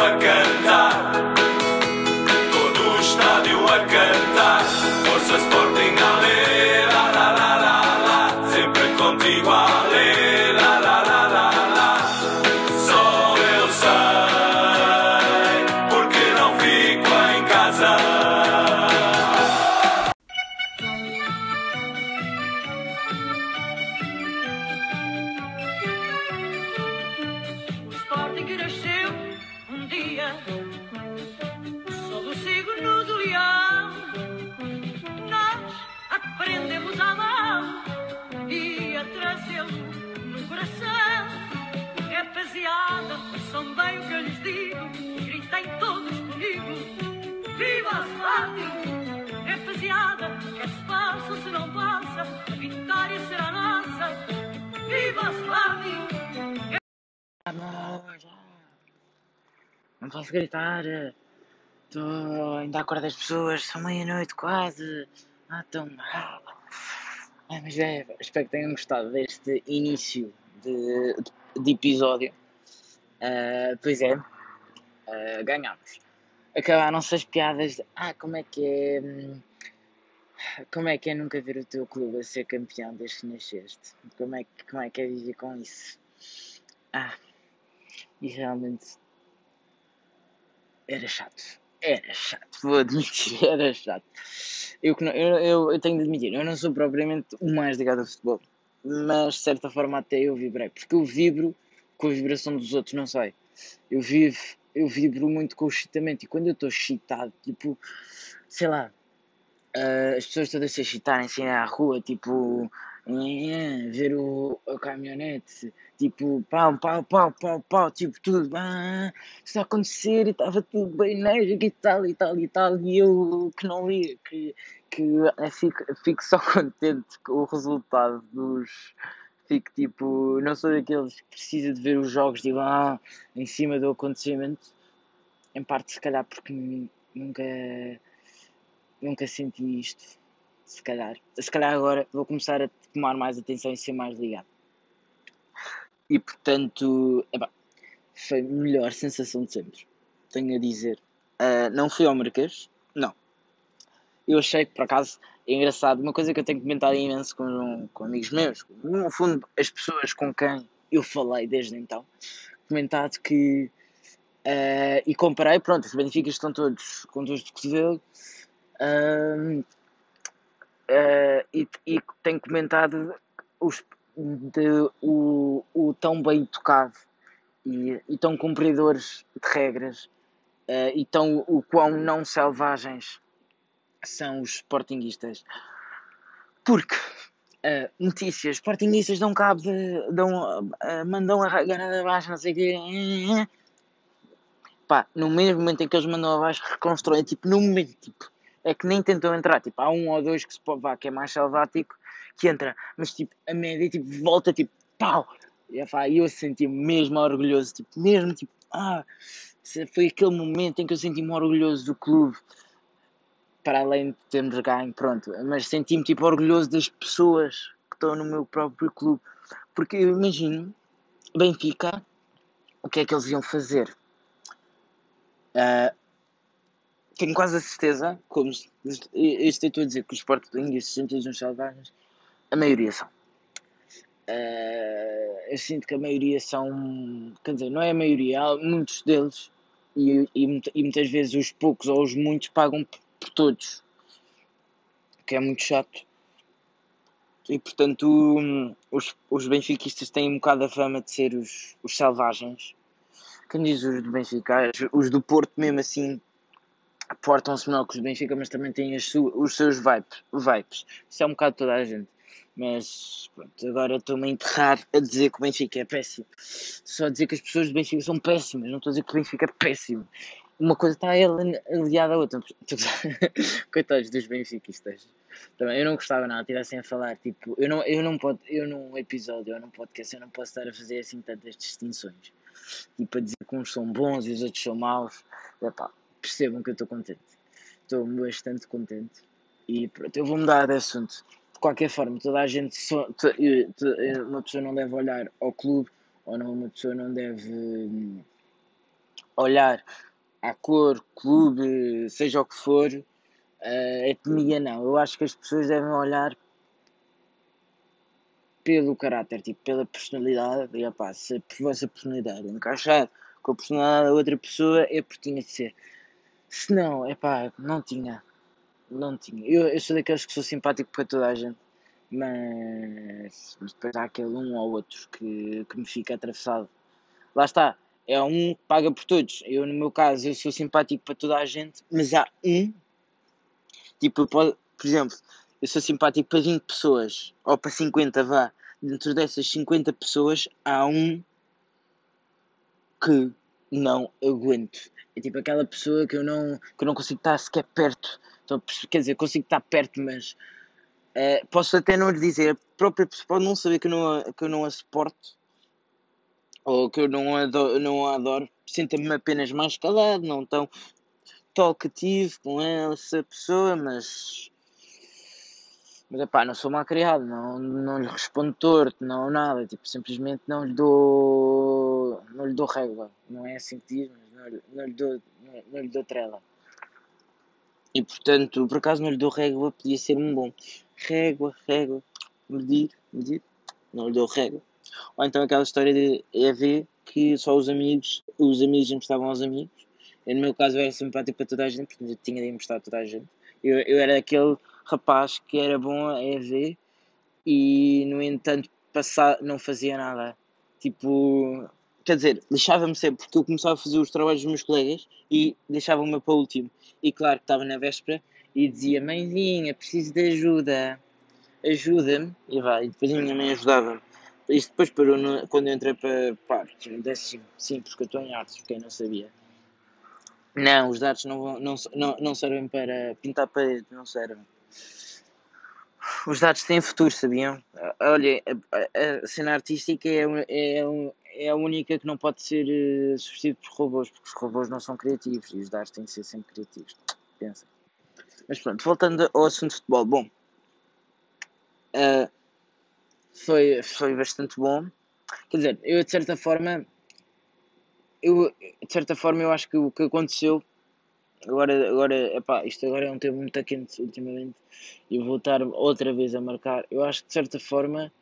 a cantar. Não posso gritar. Estou ainda a acordar as pessoas, são meia-noite quase. Ah, tão mal. Ah, mas é, espero que tenham gostado deste início de, de episódio. Ah, pois é, ah, ganhámos. Acabaram-se as piadas de, ah, como é que é. hum, Como é que é nunca ver o teu clube a ser campeão desde que nasceste? Como é, como é que é viver com isso? Ah, e realmente era chato. Era chato, vou admitir, era chato. Eu, eu, eu, eu tenho de admitir, eu não sou propriamente o mais ligado ao futebol, mas de certa forma até eu vibrei, porque eu vibro com a vibração dos outros, não sei. Eu vivo, eu vibro muito com o excitamento e quando eu estou excitado, tipo, sei lá, ah, as pessoas todas se excitarem assim à rua, tipo, ver o, caminhonete, tipo, pau, pau, pau, pau, pau, tipo, tudo, ah, isso a acontecer e estava tudo bem enérgico e tal, e tal, e tal, e eu que não lia, que, que eh, fico, fico só contente com o resultado dos. Fico tipo, não sou daqueles que precisa de ver os jogos tipo, ah, em cima do acontecimento, em parte se calhar porque nu- nunca nunca senti isto. Se calhar. Se calhar agora vou começar a tomar mais atenção e ser mais ligado. E portanto, epá, foi a melhor sensação de sempre. Tenho a dizer. Ah, não fui ao Marquês? Não. Eu achei que por acaso é engraçado. Uma coisa que eu tenho comentado imenso com, com amigos meus, no fundo, as pessoas com quem eu falei desde então, comentado que. ah, e comparei, pronto, os Benficas estão todos com dores de cotovelo. Ahm, eh, e, e tenho comentado os, de, o, o tão bem tocado e, e tão cumpridores de regras eh, e tão o quão não selvagens são os sportinguistas. Porque eh, notícias, sportinguistas dão cabo de. Dão, eh, mandam a ganada abaixo, não sei o quê. Pá, no mesmo momento em que eles mandam abaixo, reconstroem, tipo, no momento, tipo, é que nem tentam entrar, tipo, há um ou dois que se pode vá, que é mais selvático, que entra, mas tipo, a média, tipo, volta, tipo, pau, e eu senti-me mesmo orgulhoso, tipo, mesmo, tipo, ah, foi aquele momento em que eu senti-me orgulhoso do clube, para além de termos ganho, pronto, mas senti-me, tipo, orgulhoso das pessoas que estão no meu próprio clube, porque eu imagino, Benfica, o que é que eles iam fazer? Ah, tenho quase a certeza, como isto eu estou a dizer que os portugueses sentem uns selvagens, a maioria são. Eh, eu sinto que a maioria são, quer dizer, não é a maioria, há muitos deles, e, e, e muitas vezes os poucos ou os muitos pagam p- por todos, o que é muito chato. E portanto, os, os benfiquistas têm um bocado a fama de ser os, os selvagens. Quem diz os do Benfica? Os- do Porto, mesmo assim, portam-se melhor que os do Benfica, mas também têm as os seus vibes, vibes. Isso é um bocado toda a gente. Mas pronto, agora estou-me a enterrar a dizer que o Benfica é péssimo. Só dizer que as pessoas do Benfica são péssimas, não estou a dizer que o Benfica é péssimo. Uma coisa está ali- aliada à outra. Coitados dos benfiquistas. Também, eu não gostava nada, estivessem a falar, tipo, eu não, eu não posso, eu num episódio, eu num podcast, eu não posso estar a fazer assim tantas distinções. Tipo, a dizer que uns são bons e os outros são maus. Epá, percebam que eu estou contente. Estou bastante contente. E pronto, eu vou mudar de assunto. De qualquer forma, toda a gente, só, to- eh, eh, uma pessoa não deve olhar ao clube, ou não, uma pessoa não deve hum, olhar à cor, clube, seja o que for, eh, etnia não. Eu acho que as pessoas devem olhar pelo caráter, tipo, pela personalidade, e opá, se a vossa personalidade encaixar com a personalidade da outra pessoa, é porque tinha de ser. Se não, é não tinha. Não tinha. Eu, eu sou daqueles que sou simpático para toda a gente, mas, mas depois há aquele um ou outro que, que me fica atravessado. Lá está, é um que paga por todos. Eu, no meu caso, eu sou simpático para toda a gente, mas há um, tipo, posso- por exemplo, eu sou simpático para 20 pessoas, ou para 50, vá. Dentro dessas 50 pessoas, há um que não aguento. É tipo aquela pessoa que eu não, que eu não consigo estar sequer perto. Então, quer dizer, consigo estar perto, mas eh, posso até não lhe dizer. A própria pessoa pode não saber que eu não, a- que eu não a suporto ou que eu não adoro, não a adoro. Sinta-me apenas mais calado, não tão talkativo com essa pessoa, mas. Mas epá, não sou mal criado, não, não lhe respondo torto, não nada, tipo, simplesmente não lhe dou. Não lhe dou régua, não é assim que diz, mas não, não lhe dou. Não, não lhe dou trela. E portanto, por acaso não lhe dou régua, podia ser um bom. Régua, régua, medir, medir, não lhe dou régua. Ou então aquela história de EV que só os amigos, os amigos emprestavam aos amigos. No meu caso era simpático para toda a gente, portanto eu tinha de emprestar a toda a gente. Eu, eu era aquele rapaz que era bom a EV e no entanto passar, não fazia nada. Tipo, quer dizer, lixava-me sempre porque eu começava a fazer os trabalhos dos meus colegas e deixava-me para o último. E claro que estava na véspera e dizia: Mãezinha, preciso de ajuda, ajuda-me. E vai, e depois a minha mãe ajudava-me. Isto depois parou no- quando eu entrei para, para artes, no décimo, sim, porque eu estou em artes, quem não sabia. Não, os dados não, não, não, não servem para pintar parede, não servem. Os dados têm futuro, sabiam? Olha, a, a- a cena artística é, é, é a única que não pode ser eh, substituída por robôs, porque os robôs não são criativos e os dados têm que ser sempre criativos. Pensa. Mas pronto, voltando ao assunto de futebol. Bom, ah, foi, foi bastante bom. Quer dizer, eu de certa forma, eu, de certa forma, eu acho que o que aconteceu Agora, agora, epá, isto agora é um tempo muito quente ultimamente e estar outra vez a marcar. Eu acho que de certa forma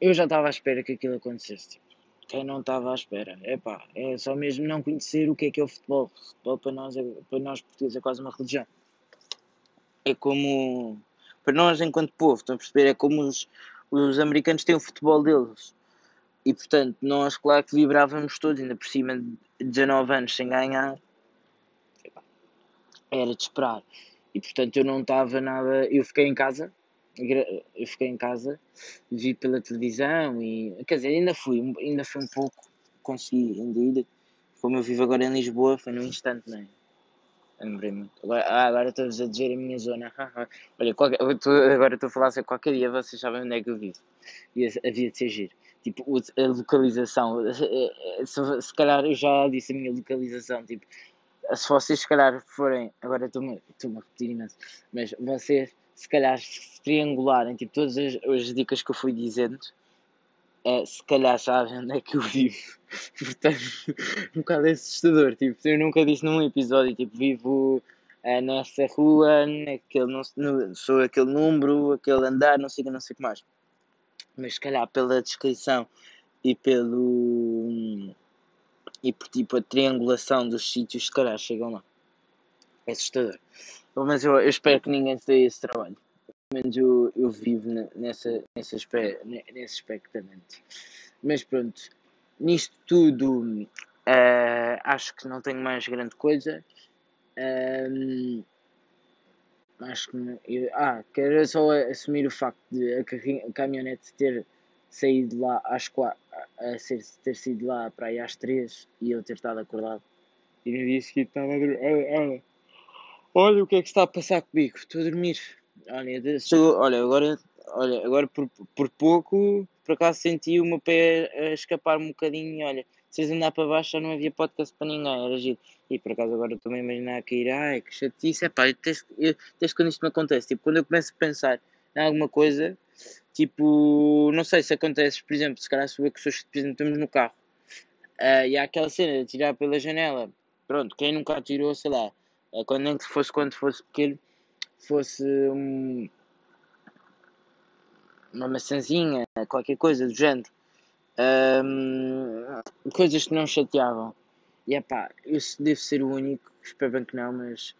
eu já estava à espera que aquilo acontecesse. Tipo, quem não estava à espera, epá, é só mesmo não conhecer o que é que é o futebol. O futebol para nós, é, para nós portugueses é quase uma religião. É como, para nós enquanto povo, estão a perceber? É como os, os americanos têm o futebol deles. E portanto, nós, claro que vibrávamos todos, ainda por cima de 19 anos sem ganhar, era de esperar. E portanto eu não estava nada. Eu fiquei em casa, eu fiquei em casa, vi pela televisão e. Quer dizer, ainda fui, ainda fui um pouco, consegui ainda ir. Como eu vivo agora em Lisboa, foi num instante, não é? Muito. Agora, ah, agora estou-vos a dizer a minha zona. Olha, qualquer, tô- agora estou a falar assim, qualquer dia vocês sabem onde é que eu vivo. E havia de ser giro. Tipo, a localização. Se, se calhar eu já disse a minha localização. Tipo, se vocês se calhar forem, agora estou-me a repetir imenso, mas vocês se calhar se triangularem tipo, todas as, as dicas que eu fui dizendo, eh, se calhar sabem onde é que eu vivo. Portanto, um bocado assustador. Tipo, eu nunca disse num episódio, tipo, vivo eh, nessa rua, naquele, não, no, sou aquele número, aquele andar, não sei que, não sei o que mais. Mas se calhar pela descrição e pelo e por tipo a triangulação dos sítios, se calhar chegam lá. É assustador. Menos eu, eu espero que ninguém se dê esse trabalho. Pelo menos eu, eu vivo ne- nessa, nesse, expectamente. Mas pronto, nisto tudo eh, acho que não tenho mais grande coisa. Ahm, acho que eu- ah, quero só assumir o facto de a, carri- a caminhonete ter saído lá às quatro, a ser, ter sido lá para aí às três e eu ter estado acordado. E no dia seguinte estava a dormir. Olha, o que é que está a passar comigo, estou a dormir. Olha, chegou- olha agora, olha, agora por, por pouco, por acaso senti o meu pé a escapar-me um bocadinho. Olha, se vocês andar para baixo já não havia podcast para ninguém, era giro. E por acaso agora estou-me a imaginar a cair, ai que chatice, é pá, desde, quando isto me acontece, tipo, quando eu começo a pensar em alguma coisa, tipo, não sei se acontece, por exemplo, se calhar sou eu que sou, por exemplo, estamos no carro Ah, e há aquela cena de atirar pela janela. Pronto, quem nunca atirou, sei lá, quando, nem que fosse quando fosse pequeno, fosse um, uma maçãzinha, qualquer coisa do género. Ahm, coisas que não chateavam. E é pá, eu devo ser o único, espero bem que não, mas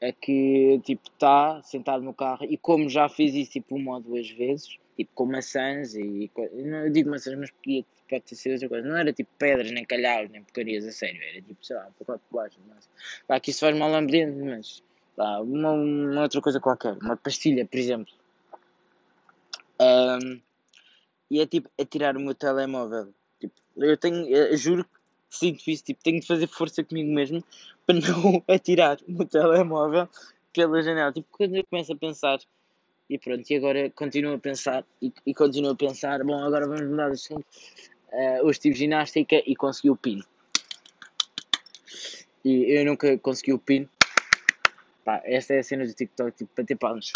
é que tipo está sentado no carro e como já fiz isso tipo uma ou duas vezes, tipo com maçãs e não digo maçãs, mas podia, pode ter sido outra coisa. Não era tipo pedras, nem calhaus, nem porcarias, a sério, era tipo, sei lá, um pacote de bolacha. Mas, pá, que isso faz mal ao ambiente, mas pá, uma, uma outra coisa qualquer, uma pastilha, por exemplo. Ahm, e é tipo, é tirar o meu telemóvel. Tipo, eu tenho, eu juro que sinto isso, tipo, tenho de fazer força comigo mesmo para não atirar o meu telemóvel pela janela. Tipo, quando eu começo a pensar, e pronto, e agora continuo a pensar, e, e continuo a pensar, bom, agora vamos mudar de assunto. Uh, hoje tive ginástica e consegui o pin. E eu nunca consegui o pin. Pá, esta é a cena do TikTok, tipo, ter palmas.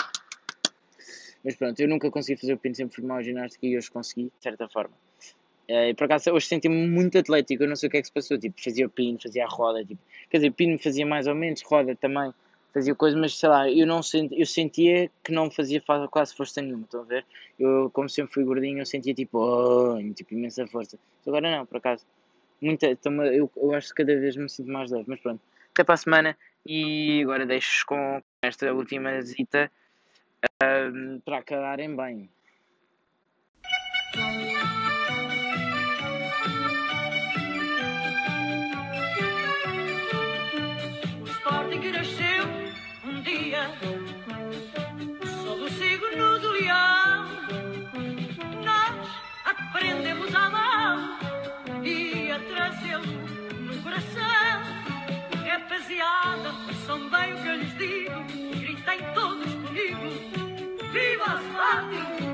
Mas pronto, eu nunca consegui fazer o pin, sempre fui mal ginástica e hoje consegui, de certa forma. Eh, e por acaso hoje senti-me muito atlético, eu não sei o que é que se passou, tipo, fazia o pin, fazia a roda, tipo, quer dizer, pin fazia mais ou menos, roda também, fazia coisa, mas sei lá, eu não senti, eu sentia que não fazia fa- quase força nenhuma, estão a ver? Eu, como sempre fui gordinho, eu sentia tipo, oh, tipo, imensa força. Agora não, por acaso, muita, tamo- eu, eu acho que cada vez me sinto mais leve, mas pronto, até para a semana e agora deixo com esta última visita ahm, para acabarem bem. Sob o signo do leão. Nós aprendemos a amar e a trazê-lo no coração. Rapaziada, são bem o que eu lhes digo. Gritem todos comigo. Viva o Sporting!